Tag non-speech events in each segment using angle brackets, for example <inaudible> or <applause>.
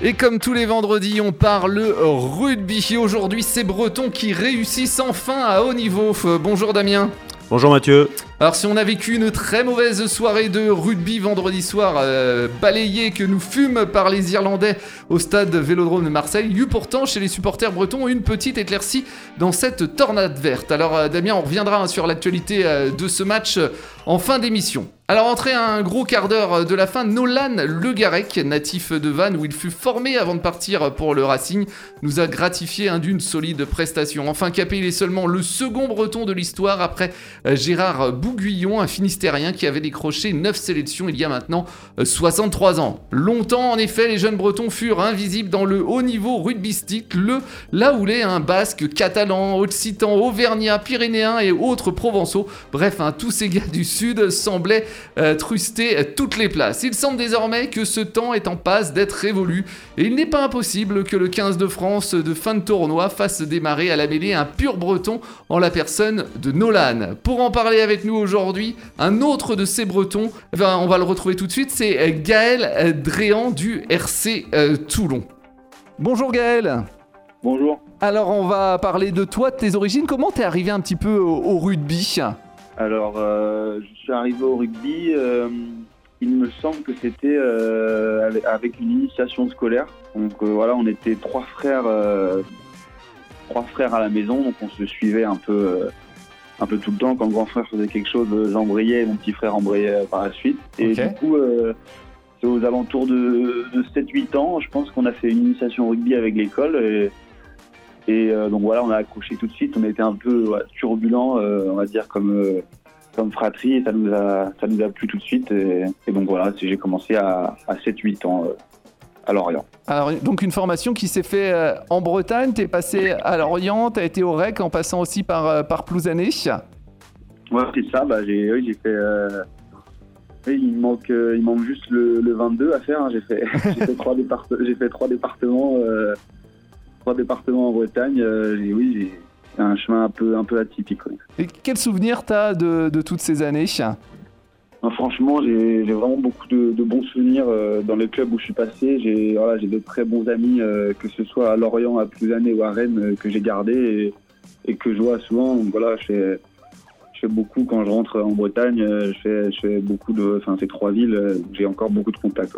Et comme tous les vendredis, on parle rugby. Aujourd'hui, c'est Bretons qui réussissent enfin à haut niveau. Bonjour Damien. Bonjour Mathieu. Alors si on a vécu une très mauvaise soirée de rugby vendredi soir, euh, balayée que nous fûmes par les Irlandais au stade Vélodrome de Marseille, il y eut pourtant chez les supporters bretons une petite éclaircie dans cette tornade verte. Alors euh, Damien, on reviendra sur l'actualité euh, de ce match en fin d'émission. Alors entré à un gros quart d'heure de la fin, Nolan Le Garec, natif de Vannes où il fut formé avant de partir pour le Racing, nous a gratifié d'une solide prestation. Enfin capé, il est seulement le second breton de l'histoire après Gérard Bouguillon, un Finistérien qui avait décroché 9 sélections il y a maintenant 63 ans. Longtemps en effet, les jeunes bretons furent invisibles dans le haut niveau rugbystique, le là où les un basque, catalan, occitan, auvergnat, pyrénéen et autres provençaux, bref, hein, tous ces gars du sud semblaient euh, truster toutes les places. Il semble désormais que ce temps est en passe d'être révolu et il n'est pas impossible que le 15 de France de fin de tournoi fasse démarrer à la mêlée un pur breton en la personne de Nolan. Pour en parler avec nous aujourd'hui, un autre de ces bretons, on va le retrouver tout de suite, c'est Gaël Dréan du RC euh, Toulon. Bonjour Gaël. Bonjour. Alors on va parler de toi, de tes origines. Comment t'es arrivé un petit peu au, rugby? Alors euh, je suis arrivé au rugby, euh, il me semble que c'était avec une initiation scolaire. Donc voilà, on était trois frères, trois frères à la maison, donc on se suivait un peu un peu tout le temps. Quand grand frère faisait quelque chose, j'embrayais et mon petit frère embrayait par la suite. Et du coup, euh, c'est aux alentours de, 7-8 ans, je pense qu'on a fait une initiation rugby avec l'école. Et, et euh, donc voilà, on a accroché tout de suite. On était un peu turbulent, euh, on va dire, comme, comme fratrie. Et ça nous, a, ça nous a plu tout de suite. Et, donc voilà, j'ai commencé à, à 7-8 ans à Lorient. Alors, donc une formation qui s'est fait euh, en Bretagne, tu es passé à Lorient, tu as été au REC en passant aussi par, euh, par Plouzané Ouais, c'est ça, bah, j'ai oui, fait... Euh, il, manque, il manque juste le, 22 à faire, hein. j'ai fait, <laughs> fait, trois fait trois départements, trois départements en Bretagne, oui, c'est un chemin un peu, un peu atypique. Et quel souvenir tu as de, de toutes ces années? Franchement, j'ai vraiment beaucoup de, bons souvenirs euh, dans les clubs où je suis passé. J'ai voilà, de très bons amis, euh, que ce soit à Lorient, à Plouzané ou à Rennes, euh, que j'ai gardé et, que je vois souvent. Donc voilà, je fais, je fais beaucoup quand je rentre en Bretagne. Je fais, je fais beaucoup de, enfin ces trois villes, j'ai encore beaucoup de contacts.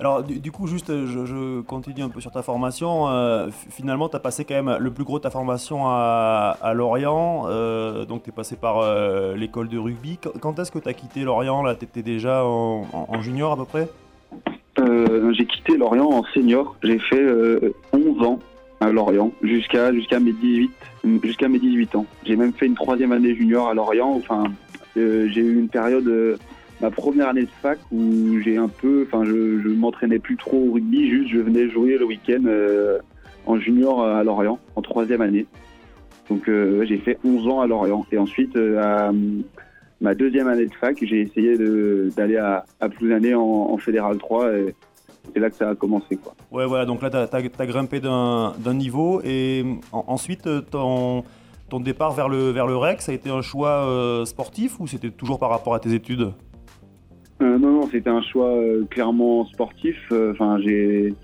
Alors, du, coup, juste, je, continue un peu sur ta formation. Euh, finalement, tu as passé quand même le plus gros de ta formation à, Lorient. Euh, donc, tu es passé par euh, l'école de rugby. Quand est-ce que tu as quitté Lorient Là, tu étais déjà en, junior à peu près? J'ai quitté Lorient en senior. J'ai fait 11 ans à Lorient jusqu'à jusqu'à mes 18 jusqu'à mes 18 ans. J'ai même fait une troisième année junior à Lorient. Enfin, j'ai eu une période ma première année de fac où j'ai un peu, enfin, je, m'entraînais plus trop au rugby, juste je venais jouer le week-end euh, en junior à Lorient, en troisième année. Donc euh, j'ai fait 11 ans à Lorient. Et ensuite, euh, à ma deuxième année de fac, j'ai essayé d'aller à, à Plouzané en, en Fédéral 3 et c'est là que ça a commencé. Quoi. Ouais, voilà, donc là, tu as, grimpé d'un niveau et ensuite, ton, ton départ vers le, vers le REC, ça a été un choix sportif ou c'était toujours par rapport à tes études? Euh, non, non, c'était un choix euh, clairement sportif. Euh, enfin, j'ai,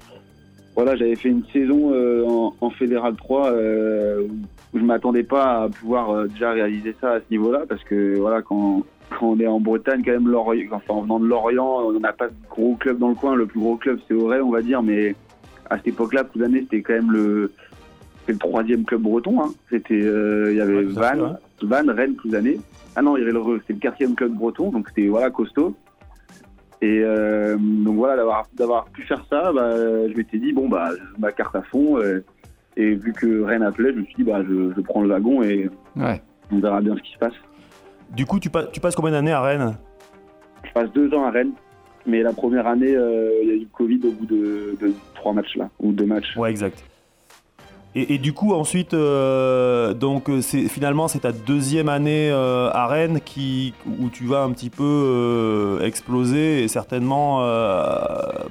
voilà, j'avais fait une saison en, en, Fédéral 3 où je m'attendais pas à pouvoir déjà réaliser ça à ce niveau-là, parce que voilà, quand, quand on est en Bretagne, quand même, Lorient, enfin, en venant de Lorient, on n'a pas de gros club dans le coin. Le plus gros club, c'est Auray, on va dire, mais à cette époque-là, Plouzané, c'était quand même le, le troisième club breton. Hein. C'était, il y avait Vannes, Van, Rennes, Plouzané. Ah non, il y avait le, c'était le quatrième club breton, donc c'était voilà costaud. Et euh, donc voilà, d'avoir pu faire ça, bah, je m'étais dit, bon, bah, ma carte à fond. Euh, et vu que Rennes appelait, je me suis dit, bah, je, prends le wagon et on verra bien ce qui se passe. Du coup, tu, tu passes combien d'années à Rennes? Je passe deux ans à Rennes. Mais la première année, euh, il y a eu le Covid au bout de, de trois matchs là, ou deux matchs. Ouais, exact. Et, du coup, ensuite, euh, donc c'est finalement c'est ta deuxième année euh, à Rennes qui où tu vas un petit peu euh, exploser et certainement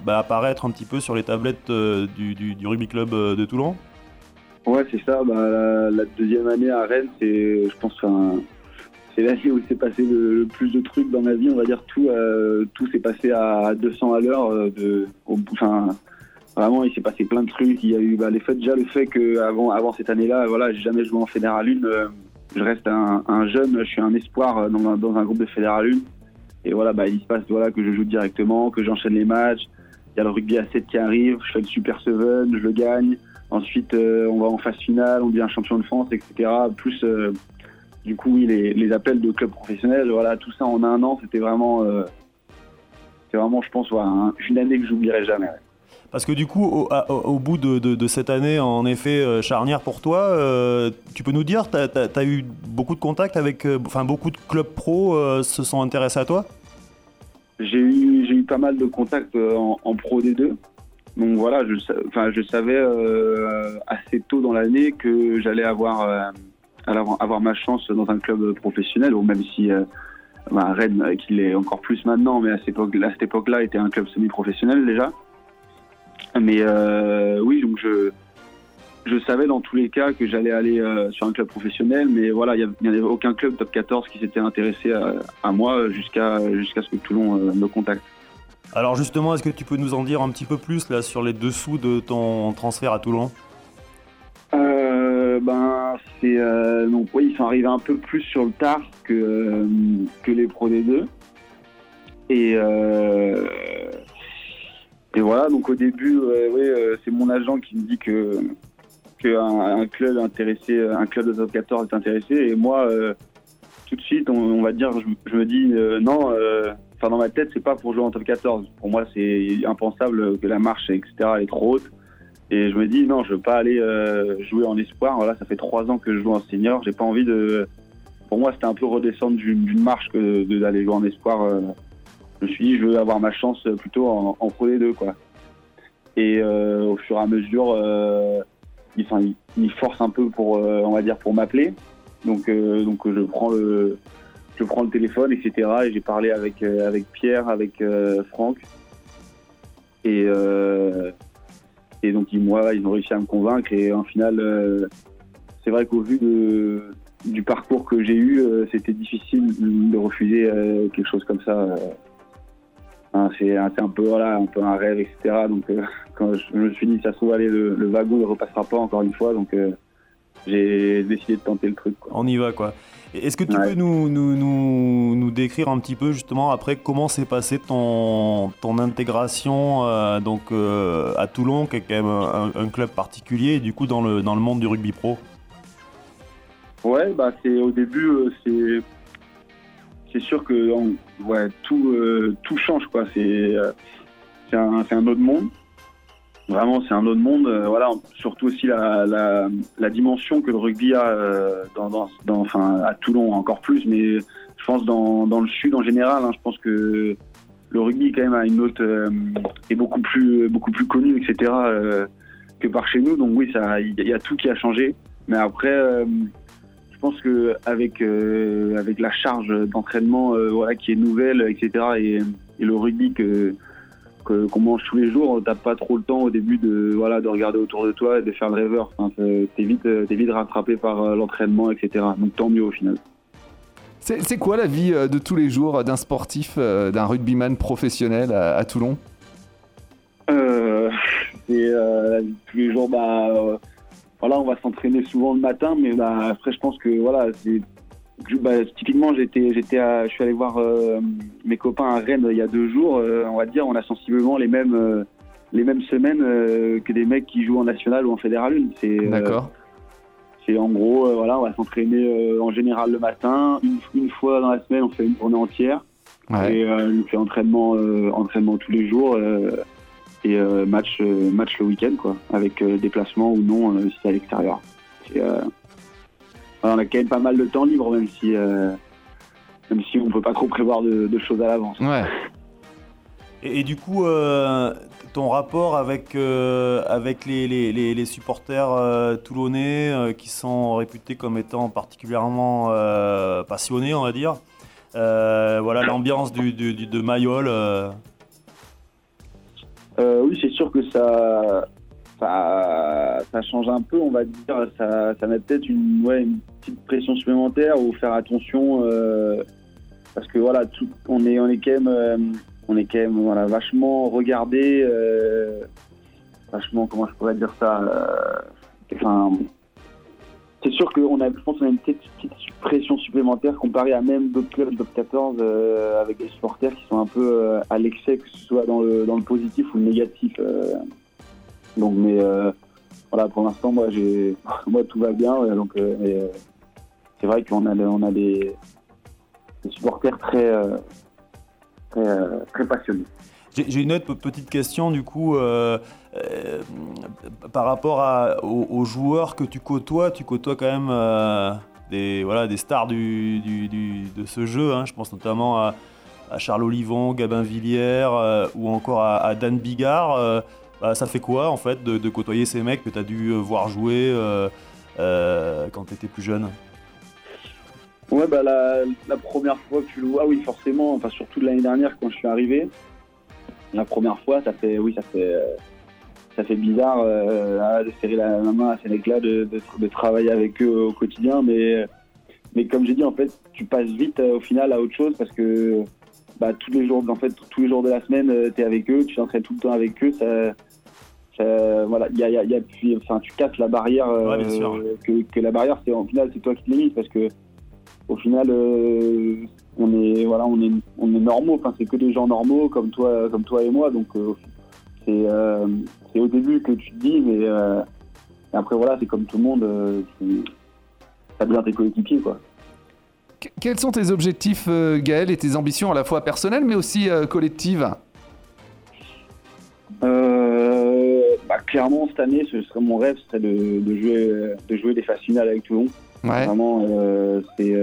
bah, apparaître un petit peu sur les tablettes du, du, rugby club de Toulon? Ouais, c'est ça. Bah, la, deuxième année à Rennes, c'est, je pense, c'est l'année où s'est passé le, plus de trucs dans ma vie. On va dire tout, tout s'est passé à 200 à l'heure. de, enfin, vraiment, il s'est passé plein de trucs. Il y a eu bah, les faits, déjà le fait que avant, cette année-là, voilà, j'ai jamais joué en Fédéral 1. euh, je reste un, un jeune, je suis un espoir euh, dans un, groupe de Fédéral 1. Et voilà, bah, il se passe voilà, que je joue directement, que j'enchaîne les matchs. Il y a le rugby à 7 qui arrive, je fais le Super 7, je le gagne. Ensuite, euh, on va en phase finale, on devient champion de France, etc. Plus, euh, du coup, les, les appels de clubs professionnels, voilà, tout ça en un an, c'était vraiment, euh, c'était vraiment, je pense, voilà, un- une année que j'oublierai jamais. ouais. Parce que du coup, au, bout de, cette année, en effet, euh, charnière pour toi, euh, tu peux nous dire, tu as, eu beaucoup de contacts avec, euh, enfin beaucoup de clubs pro se sont intéressés à toi? J'ai eu, pas mal de contacts en, Pro D2. Donc voilà, je, enfin, je savais assez tôt dans l'année que j'allais avoir, avoir, ma chance dans un club professionnel, ou même si euh, bah, Rennes, qui l'est encore plus maintenant, mais à cette époque-là, était un club semi-professionnel déjà. Mais euh, oui, donc je, je savais dans tous les cas que j'allais aller euh, sur un club professionnel, mais voilà, il n'y avait aucun club top 14 qui s'était intéressé à, à moi jusqu'à jusqu'à ce que Toulon euh, me contacte. Alors justement, est-ce que tu peux nous en dire un petit peu plus là sur les dessous de ton transfert à Toulon? Euh, ben, c'est donc oui, ils sont arrivés un peu plus sur le tard que que les Pro D2. Et euh, et voilà, donc au début, euh, c'est mon agent qui me dit que que un, club intéressé, un club de top 14 est intéressé. Et moi, euh, tout de suite, on, va dire, je, me dis euh, non. Enfin, dans ma tête, c'est pas pour jouer en top 14. Pour moi, c'est impensable que la marche, etc., est trop haute. Et je me dis, non, je veux pas aller jouer en espoir. Voilà, ça fait trois ans que je joue en senior. J'ai pas envie de. Pour moi, c'était un peu redescendre d'une marche que d'aller jouer en espoir. Je me suis dit, je veux avoir ma chance plutôt en, en Pro D2, quoi. Et euh, au fur et à mesure, euh, il, enfin, il, il force un peu pour, euh, on va dire, pour m'appeler. Donc, donc je prends le, je prends le téléphone, etc. Et j'ai parlé avec Pierre, avec Franck. Et donc ils, moi, ils ont réussi à me convaincre. Et en final, c'est vrai qu'au vu de, du parcours que j'ai eu, c'était difficile de refuser quelque chose comme ça. Hein, c'est un, peu voilà, un peu un rêve, etc. Donc euh, quand je, me suis dit, ça se trouve, le, le wagon ne repassera pas encore une fois. Donc euh, j'ai décidé de tenter le truc. quoi. On y va quoi. Est-ce que tu Ouais. peux nous, nous, nous, nous décrire un petit peu justement après comment s'est passé ton, ton intégration euh, donc, à Toulon, qui est quand même un, un club particulier, et du coup dans le, dans le monde du rugby pro? Ouais, bah c'est au début, c'est c'est sûr que ouais, tout euh, tout change quoi. C'est euh, un, un autre monde. Vraiment, c'est un autre monde. euh, voilà, surtout aussi la, la, dimension que le rugby a dans, dans, enfin à Toulon encore plus, mais je pense dans, dans le sud en général. hein, je pense que le rugby quand même a une est beaucoup plus beaucoup plus connu, etc. que par chez nous. Donc oui, ça, il y, a- tout qui a changé. Mais après. Pense que avec euh, avec la charge d'entraînement euh, voilà qui est nouvelle etc et, et le rugby que qu'on mange tous les jours t'as pas trop le temps au début de voilà de regarder autour de toi et de faire le rêveur. Enfin, t'es vite euh, t'es vite rattrapé par l'entraînement etc donc tant mieux au final. C'est quoi la vie de tous les jours d'un sportif, d'un rugbyman professionnel à, à Toulon? Euh, c'est la vie de tous les jours. Bah, voilà, on va s'entraîner souvent le matin, mais bah, après, je pense que voilà, c'est bah, typiquement, j'étais, j'étais, à- je suis allé voir euh, mes copains à Rennes il y a deux jours. euh, on va dire, on a sensiblement les mêmes, euh, les mêmes semaines que des mecs qui jouent en national ou en fédéral 1. C'est, D'accord. c'est en gros, voilà, on va s'entraîner en général le matin. Une, une fois dans la semaine, on fait une journée entière. Ouais. Et on fait entraînement, entraînement tous les jours et euh, match, euh, match le week-end, quoi, avec euh, déplacement ou non euh, si c'est à l'extérieur. Euh, on a quand même pas mal de temps libre, même si, euh, même si on peut pas trop prévoir de, de choses à l'avance. Ouais. Et, et du coup, euh, ton rapport avec, euh, avec les, les- les- les supporters euh, toulonnais euh, qui sont réputés comme étant particulièrement euh, passionnés, on va dire. Euh, voilà l'ambiance du, du- du- de Mayol. Euh, Euh, oui, c'est sûr que ça, ça, ça change un peu, on va dire. Ça, ça met peut-être une, ouais, une petite pression supplémentaire ou faire attention euh, parce que voilà, tout, on est, on est quand même, euh, on est quand même voilà, vachement regardé. euh, vachement, comment je pourrais dire ça Enfin, c'est sûr qu'on a, je pense a une petite, pression supplémentaire comparée à même d'autres clubs top 14 avec des supporters qui sont un peu à l'excès, que ce soit dans le, dans le positif ou le négatif. donc, mais voilà, pour l'instant, moi, j'ai, <laughs> moi, tout va bien. Donc, c'est vrai qu'on a, on a des, supporters très, très, très passionnés. J'ai une autre petite question du coup euh, euh, par rapport aux, joueurs que tu côtoies. Tu côtoies quand même euh, des, voilà, des stars de ce jeu. Hein. Je pense notamment à, Charles Olivon, Gabin Villière ou encore à, Dan Bigard. Bah, ça fait quoi en fait de, côtoyer ces mecs que tu as dû voir jouer quand tu étais plus jeune? Ouais, bah, la, première fois que tu le vois, oui, forcément, enfin, surtout l'année dernière quand je suis arrivé, la première fois, ça fait, oui, ça fait, ça fait bizarre euh, de serrer la, main à ces mecs-là, de, de, travailler avec eux au quotidien. Mais, mais comme j'ai dit, en fait, tu passes vite euh, au final à autre chose parce que bah, tous les jours, en fait, tous les jours de la semaine, euh, tu es avec eux, tu t'entraînes tout le temps avec eux. Ça, voilà, y a, y a, puis, enfin, tu casses la barrière. que, que, la barrière, c'est en final, c'est toi qui te limites parce que au final, on est voilà on est on est normaux. Enfin c'est que des gens normaux comme toi comme toi et moi. Donc euh, c'est euh, c'est au début que tu te dis mais euh, après voilà c'est comme tout le monde tu as besoin tes coéquipiers quoi. Quels sont tes objectifs Gaël et tes ambitions à la fois personnelles mais aussi collectives? Bah, clairement cette année ce serait mon rêve serait de, de jouer de jouer des phases finales avec Toulon. Ouais. vraiment c'est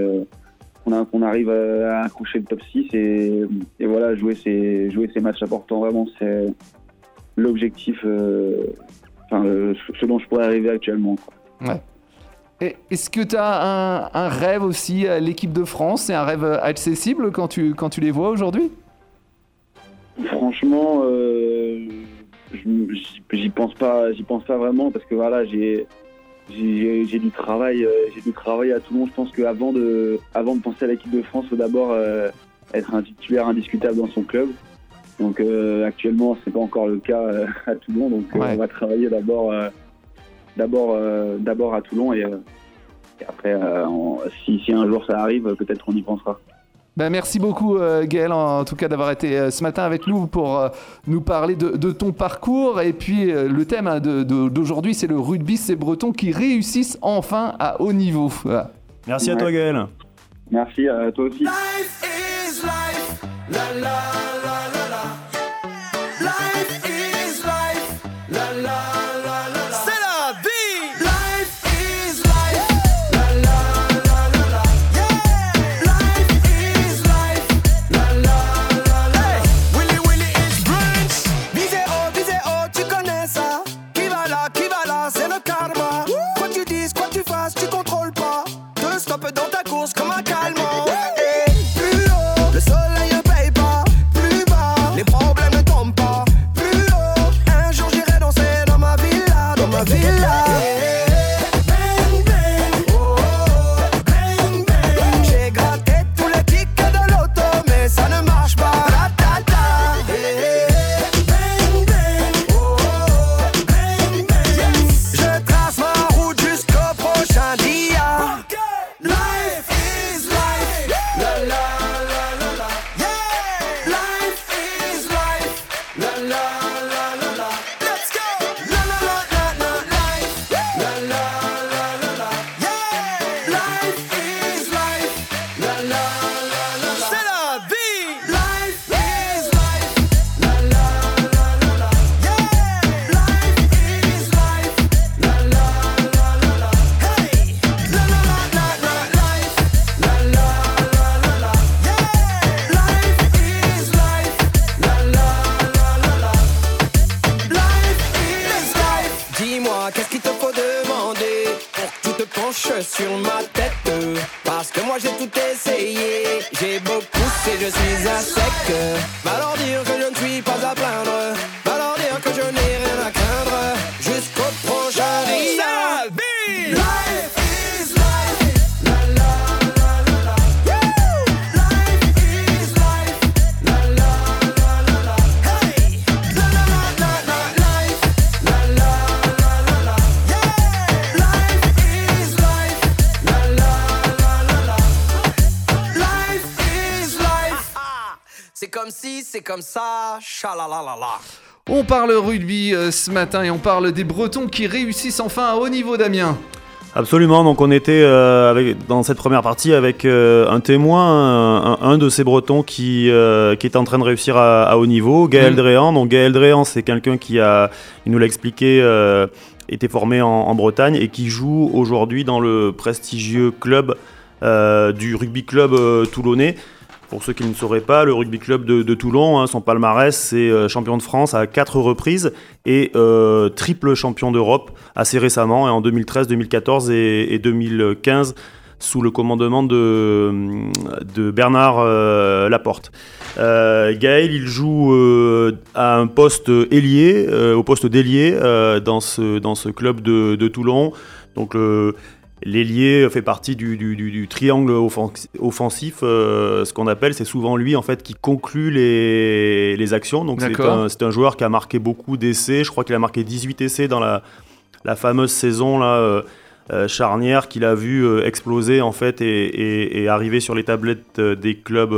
qu'on arrive à accrocher le top 6 et, voilà, jouer ces, jouer ces matchs importants, vraiment, c'est l'objectif, euh, enfin, ce dont je pourrais arriver actuellement. Est-ce que tu as un, rêve aussi à l'équipe de France? C'est un rêve accessible quand tu, quand tu les vois aujourd'hui? Franchement, euh, j'y pense pas, j'y pense pas vraiment parce que voilà, j'ai j'ai du travail, euh, j'ai du travail à Toulon. Je pense qu'avant de, avant de penser à l'équipe de France, il faut d'abord euh, être un titulaire indiscutable dans son club. Donc euh, actuellement, c'est pas encore le cas à Toulon. Donc on va travailler d'abord, d'abord, d'abord à Toulon et, après, si, si un jour ça arrive, peut-être on y pensera. Ben, merci beaucoup euh, Gaël en, tout cas d'avoir été euh, ce matin avec nous pour euh, nous parler de, ton parcours et puis le thème hein, d'aujourd'hui c'est le rugby c'est bretons qui réussissent enfin à haut niveau. Merci à toi Gaël. Merci à toi aussi. Si c'est comme ça, chalalalala. On parle rugby euh, ce matin et on parle des Bretons qui réussissent enfin à haut niveau, Damien. Absolument, donc on était euh, avec, dans cette première partie avec euh, un témoin, un, un de ces Bretons qui, euh, qui est en train de réussir à, à haut niveau, Gaël Mm. Dréan. Donc Gaël Dréan, c'est quelqu'un qui a, il nous l'a expliqué, euh, était formé en, en Bretagne et qui joue aujourd'hui dans le prestigieux club euh, du rugby club euh, toulonnais. Pour ceux qui ne sauraient pas, le rugby club de, Toulon, hein, son palmarès, c'est euh, champion de France à quatre reprises et euh, triple champion d'Europe assez récemment, et en 2013, 2014 et, et 2015 sous le commandement de, Bernard euh, Laporte. Gaël, il joue à un poste ailier, au poste d'ailier dans, ce, club de, Toulon. Donc L'ailier fait partie du, du- du- du triangle offen- offensif, euh, ce qu'on appelle, c'est souvent lui en fait qui conclut les, les actions. Donc c'est un, joueur qui a marqué beaucoup d'essais. Je crois qu'il a marqué 18 essais dans la, la fameuse saison là, euh, euh, charnière qu'il a vu euh, exploser en fait et, et- et arriver sur les tablettes euh, des clubs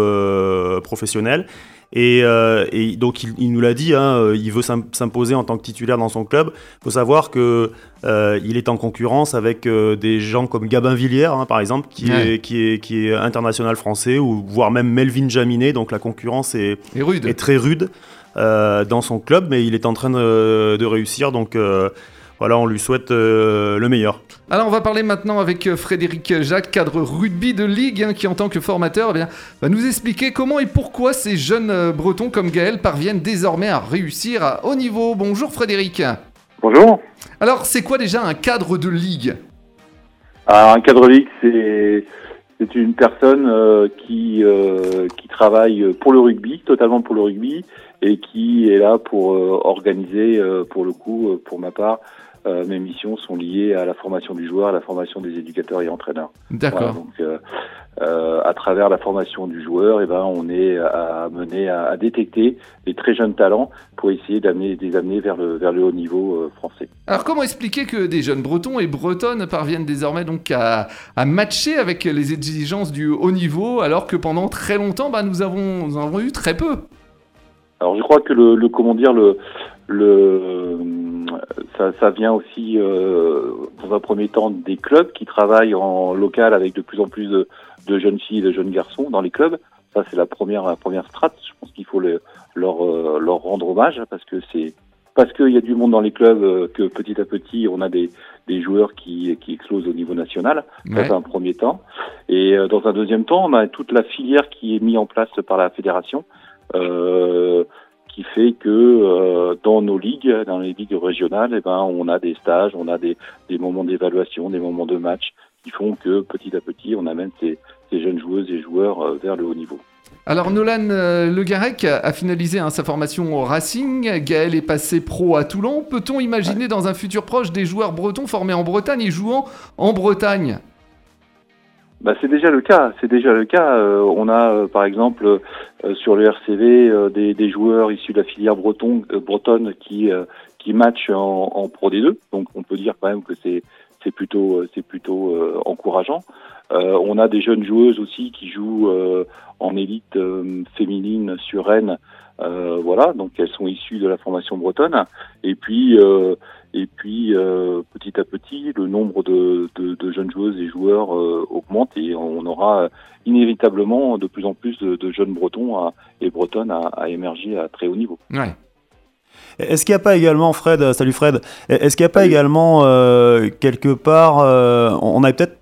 professionnels. Et, euh, et donc il, il nous l'a dit, hein, euh, il veut s'im- s'imposer en tant que titulaire dans son club. Il faut savoir que euh, il est en concurrence avec euh, des gens comme Gabin Villière, hein, par exemple, qui, Ouais. est, qui, est, qui est international français, ou voire même Melvin Jaminet. Donc la concurrence est, Et rude. est très rude dans son club, mais il est en train de, de réussir. Donc voilà, on lui souhaite euh, le meilleur. Alors on va parler maintenant avec euh, Frédéric Jacques, cadre rugby de ligue, hein, qui en tant que formateur eh bien, va nous expliquer comment et pourquoi ces jeunes euh, Bretons comme Gaël parviennent désormais à réussir à haut niveau. Bonjour Frédéric. Bonjour. Alors c'est quoi déjà un cadre de ligue? Alors, un cadre ligue, c'est c'est une personne euh, qui euh, qui travaille pour le rugby, totalement pour le rugby, et qui est là pour euh, organiser, euh, pour le coup, pour ma part, euh, mes missions sont liées à la formation du joueur, à la formation des éducateurs et entraîneurs. Voilà, D'accord. donc, euh, euh, à travers la formation du joueur, eh ben, on est amené à, à détecter les très jeunes talents pour essayer d'amener, les amener vers le, vers le haut niveau français. Alors comment expliquer que des jeunes Bretons et Bretonnes parviennent désormais donc à, à matcher avec les exigences du haut niveau alors que pendant très longtemps bah, nous, avons, nous en avons eu très peu? Alors, je crois que le, le comment dire, le, le, ça, ça vient aussi euh, dans un premier temps des clubs qui travaillent en local avec de plus en plus de, de jeunes filles et de jeunes garçons dans les clubs. Ça, c'est la première, la première strate. Je pense qu'il faut le- leur, euh, leur rendre hommage parce que c'est parce qu'il y a du monde dans les clubs euh, que petit à petit, on a des, des joueurs qui, qui explosent au niveau national. Ça, Ouais. c'est un premier temps. Et dans un deuxième temps, on a toute la filière qui est mise en place par la fédération, euh, qui fait que euh, dans nos ligues, dans les ligues régionales, eh ben, on a des stages, on a des, des moments d'évaluation, des moments de match, qui font que petit à petit, on amène ces, ces jeunes joueuses et joueurs euh, vers le haut niveau. Alors Nolan euh, Le Garec a a finalisé hein, sa formation au Racing, Gaël est passé pro à Toulon. Peut-on imaginer dans un futur proche des joueurs bretons formés en Bretagne et jouant en Bretagne? Bah, c'est déjà le cas. C'est déjà le cas. Euh, on a, euh, par exemple, euh, sur le RCV, euh, des, des joueurs issus de la filière breton, euh, bretonne qui euh, qui matchent en, en Pro D2. Donc, on peut dire quand même que c'est c'est plutôt c'est plutôt encourageant. On a des jeunes joueuses aussi qui jouent en élite féminine sur Rennes. Euh, voilà, donc elles sont issues de la formation bretonne. Et puis euh, et puis euh, petit à petit, le nombre de, de, de jeunes joueuses et joueurs augmente et on aura inévitablement de plus en plus de, de jeunes Bretons à- et Bretonnes à, à émerger à très haut niveau. Ouais. Est-ce qu'il n'y a pas également, Fred, salut Fred, est-ce qu'il n'y a pas Salut. également quelque part, on a peut-être,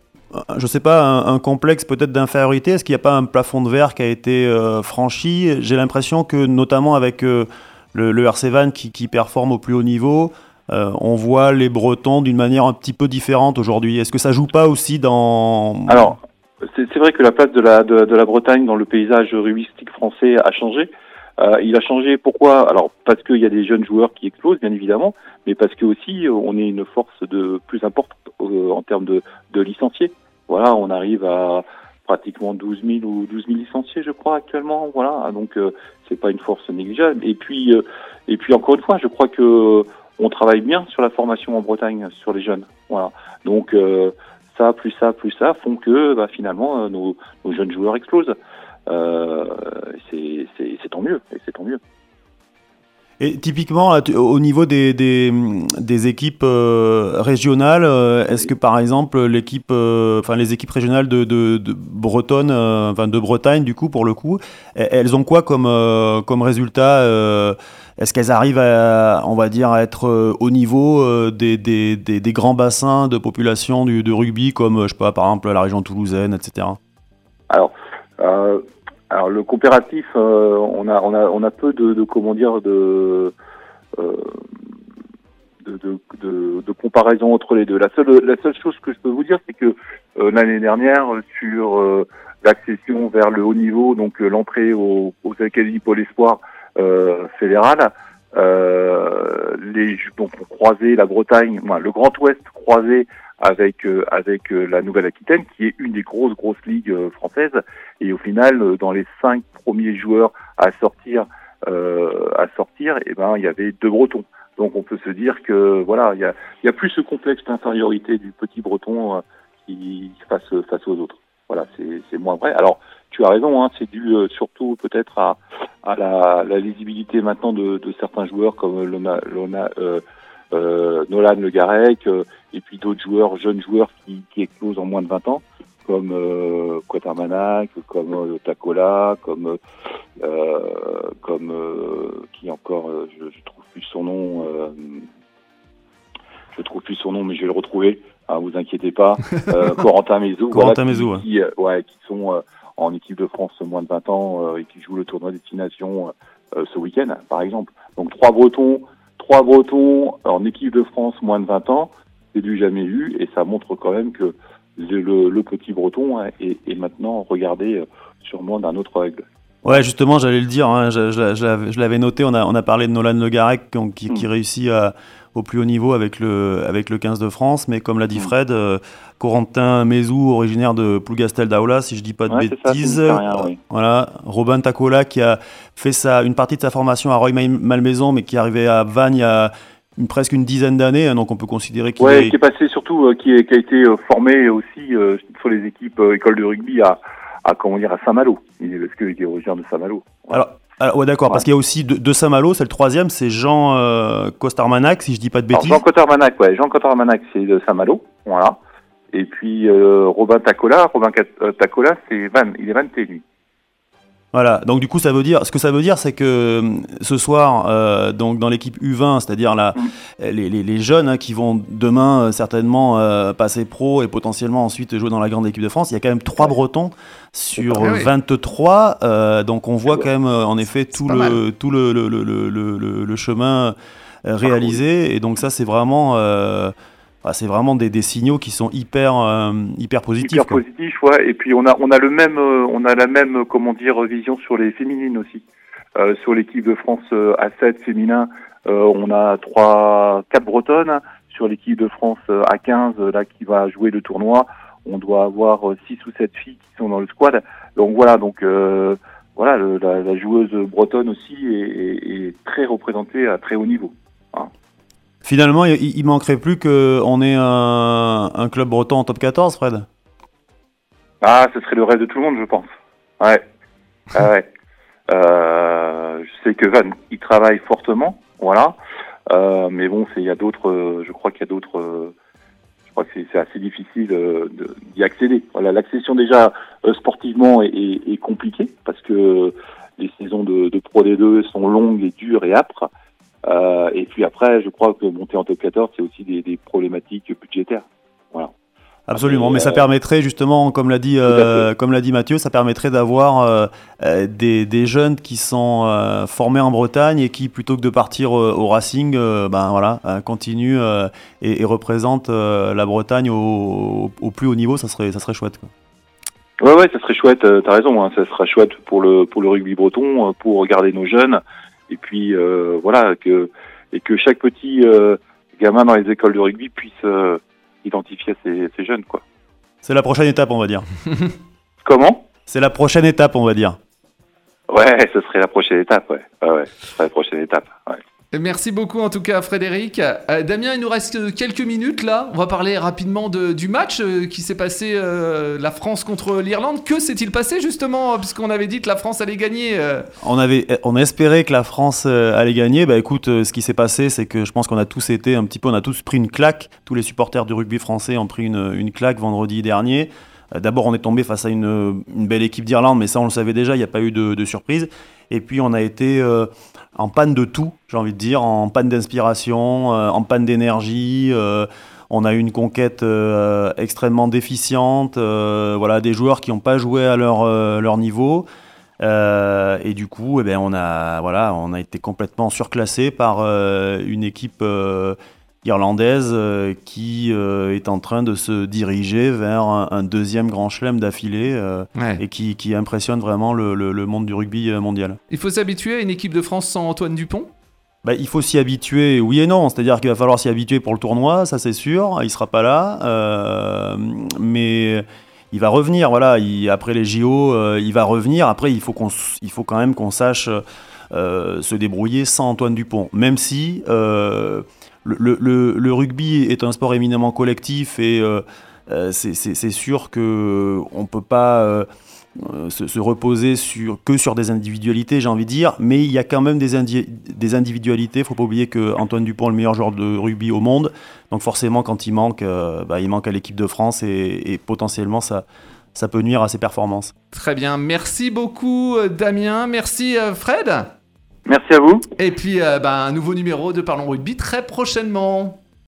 je sais pas, un, complexe peut-être d'infériorité. Est-ce qu'il n'y a pas un plafond de verre qui a été euh, franchi? J'ai l'impression que notamment avec euh, le, le RC Van qui, performe au plus haut niveau, euh, on voit les Bretons d'une manière un petit peu différente aujourd'hui. Est-ce que ça joue pas aussi dans... Alors, c'est vrai que la place de la, Bretagne dans le paysage rugbystique français a changé. Euh, il a changé. Pourquoi? Alors parce qu'il y a des jeunes joueurs qui explosent, bien évidemment, mais parce que aussi euh, on est une force de plus importante euh, en termes de, de licenciés. Voilà, on arrive à pratiquement 12 000 ou 12 000 licenciés, je crois actuellement. Voilà, donc euh, c'est pas une force négligeable. Et puis, euh, et puis encore une fois, je crois que euh, on travaille bien sur la formation en Bretagne sur les jeunes. Voilà, donc ça plus ça plus ça font que bah, finalement nos, nos jeunes joueurs explosent. C'est tant mieux, et c'est tant mieux. Et typiquement, au niveau des, des, équipes euh, régionales, euh, est-ce que par exemple euh, enfin les équipes régionales de, de, Bretonne, enfin de Bretagne du coup pour le coup, elles ont quoi comme comme résultat Est-ce qu'elles arrivent à, on va dire, à être au niveau des, des, des, grands bassins de population du, de rugby comme je sais pas par exemple la région toulousaine, etc. Alors, alors le coopératif, euh, on a on a on a peu de, de comment dire de euh, de, de, de, comparaison entre les deux. La seule la seule chose que je peux vous dire, c'est que euh, l'année dernière sur euh, l'accession vers le haut niveau, donc euh, l'entrée aux académies Pôle Espoir euh, fédérales, euh, les donc on croisait la Bretagne, le Grand Ouest croisé avec euh, avec euh, la Nouvelle-Aquitaine, qui est une des grosses grosses ligues euh, françaises. Et au final, dans les cinq premiers joueurs à sortir, à sortir, eh ben il y avait deux Bretons. Donc on peut se dire que voilà, il y a, y a plus ce complexe d'infériorité du petit Breton qui face face aux autres. Voilà, c'est moins vrai. Alors tu as raison, hein, c'est dû euh, surtout peut-être à, à la, lisibilité maintenant de, certains joueurs comme euh, euh, Nolan Le Garec, et puis d'autres joueurs, jeunes joueurs qui, qui éclosent en moins de 20 ans, comme euh, Quatermanac, comme Tacola, comme comme qui encore, je, je trouve plus son nom, je trouve plus son nom, mais je vais le retrouver. Hein, vous inquiétez pas. <laughs> Euh, Corentin Mézou, Corentin qui- Mézou, ouais. qui, euh, ouais, qui sont euh, en équipe de France moins de 20 ans et qui jouent le tournoi destination ce week-end, par exemple. Donc trois Bretons, trois Bretons en équipe de France moins de 20 ans, c'est du jamais vu et ça montre quand même que le, le- le petit Breton hein, est, est maintenant regardé sûrement d'un autre œil. Ouais, justement, j'allais le dire, hein, je, je- je l'avais- je l'avais noté, on a, on a parlé de Nolan Le Garec qui, qui, qui Mm. réussit à- au plus haut niveau avec le, avec le 15 de France, mais comme l'a dit Mm. Fred, euh, Corentin Mézou, originaire de Plougastel d'Aola, si je dis pas de Ouais, ça, bêtises, rien, oui. voilà, Robin Tacola qui a fait sa, une partie de sa formation à Roy-Malmaison, mais qui est arrivé à Vannes il y a une- presque une dizaine d'années, hein, donc on peut considérer qu'il Ouais, est... qui est passé surtout, euh, qui, est- qui a été euh, formé aussi euh, sur les équipes euh, école de rugby à, à comment dire à Saint-Malo. Il est parce qu'il est originaire de Saint-Malo. Alors, alors, ouais, d'accord, Ouais. parce qu'il y a aussi de, de Saint-Malo, c'est le troisième, c'est Jean euh, Costarmanac, si je dis pas de Alors, bêtises. Jean Cotarmanac, ouais, Jean Cotarmanac, c'est de Saint-Malo, voilà. Et puis euh, Robin Tacola, Robin euh, Tacola, c'est Van, il est Van lui. Voilà, donc du coup, ça veut dire, ce que ça veut dire, c'est que euh, ce soir, euh, donc dans l'équipe U20, c'est-à-dire là, les, les- les jeunes hein, qui vont demain euh, certainement euh, passer pro et potentiellement ensuite jouer dans la grande équipe de France, il y a quand même trois Bretons sur pas mal. euh, 23, euh, donc on voit quand même en effet tout le, tout le, le, le, le, le- le chemin réalisé, et donc ça c'est vraiment, bah, c'est vraiment des, des signaux qui sont hyper, euh, hyper positifs. Hyper quoi. positif, ouais. Et puis on a on a le même euh, on a la même comment dire vision sur les féminines aussi. Euh, sur l'équipe de France euh, A7 féminin, euh, on a trois quatre bretonnes. Sur l'équipe de France euh, A15 euh, là qui va jouer le tournoi, on doit avoir six ou sept filles qui sont dans le squad. Donc voilà, donc euh, voilà, le- la, la joueuse bretonne aussi est, est- est très représentée à très haut niveau. Finalement, il, il manquerait plus qu'on ait un, un club breton en top 14, Fred? Ah, ce serait le rêve de tout le monde, je pense. Ouais. <laughs> Ah ouais. Euh, je sais que Van, il travaille fortement, voilà. Euh, mais bon, c'est il y a d'autres. euh, je crois qu'il y a d'autres. euh, je crois que c'est assez difficile euh, d'y accéder. Voilà, l'accession déjà sportivement est, est- est compliquée parce que les saisons de, de Pro D2 sont longues et dures et âpres. Euh, et puis après, je crois que monter en top 14, c'est aussi des, des problématiques budgétaires. Absolument, Et, mais ça euh, permettrait justement, comme l'a dit, euh, comme l'a dit Mathieu, ça permettrait d'avoir des, des jeunes qui sont formés en Bretagne et qui, plutôt que de partir au Racing, ben voilà, continuent et, et représentent la Bretagne au, au plus haut niveau. Ça serait, ça serait chouette. Quoi. Ouais, ouais, ça serait chouette. T'as raison, hein, ça sera chouette pour le pour le rugby breton, pour regarder nos jeunes, et puis euh, voilà que et que chaque petit euh, gamin dans les écoles de rugby puisse euh, identifier ces, ces jeunes, quoi. C'est la prochaine étape, on va dire. <laughs> Comment? C'est la prochaine étape, on va dire. Ouais, ce serait la prochaine étape, ouais. Ouais, ouais, ce serait la prochaine étape. Ouais. Merci beaucoup en tout cas Frédéric. Euh, Damien, il nous reste quelques minutes là. On va parler rapidement de, du match euh, qui s'est passé, euh, la France contre l'Irlande. Que s'est-il passé justement Puisqu'on avait dit que la France allait gagner. On avait, on espérait que la France allait gagner. Bah écoute, ce qui s'est passé, c'est que je pense qu'on a tous été un petit peu, on a tous pris une claque. Tous les supporters du rugby français ont pris une, une claque vendredi dernier. D'abord, on est tombé face à une, belle équipe d'Irlande, mais ça, on le savait déjà. Il n'y a pas eu de, de surprise. Et puis, on a été en panne de tout, j'ai envie de dire, en panne d'inspiration, euh, en panne d'énergie. euh, on a eu une conquête euh, extrêmement déficiente. voilà, des joueurs qui n'ont pas joué à leur, leur niveau. Et du coup, eh ben, on, a, voilà, on a été complètement surclassé par une équipe irlandaise euh, qui euh, est en train de se diriger vers un, un deuxième grand chelem d'affilée euh, Ouais. et qui, qui impressionne vraiment le, le- le monde du rugby mondial. Il faut s'habituer à une équipe de France sans Antoine Dupont? Bah, il faut s'y habituer, oui et non. C'est-à-dire qu'il va falloir s'y habituer pour le tournoi, ça c'est sûr. Il sera pas là, mais il va revenir. Voilà, il- après les JO, il va revenir. Après, il faut qu'on, il faut quand même qu'on sache se débrouiller sans Antoine Dupont. Même si le, rugby est un sport éminemment collectif et euh, euh, c'est, sûr que on peut pas. euh, euh, se, se reposer que sur des individualités, j'ai envie de dire, mais il y a quand même des, indi- des individualités. Il faut pas oublier que Antoine Dupont est le meilleur joueur de rugby au monde, donc forcément quand il manque, euh, bah, il manque à l'équipe de France et, potentiellement ça, peut nuire à ses performances. Très bien. Merci beaucoup euh, Damien. Merci euh, Fred. Merci à vous. Et puis euh, bah, un nouveau numéro de Parlons Rugby très prochainement.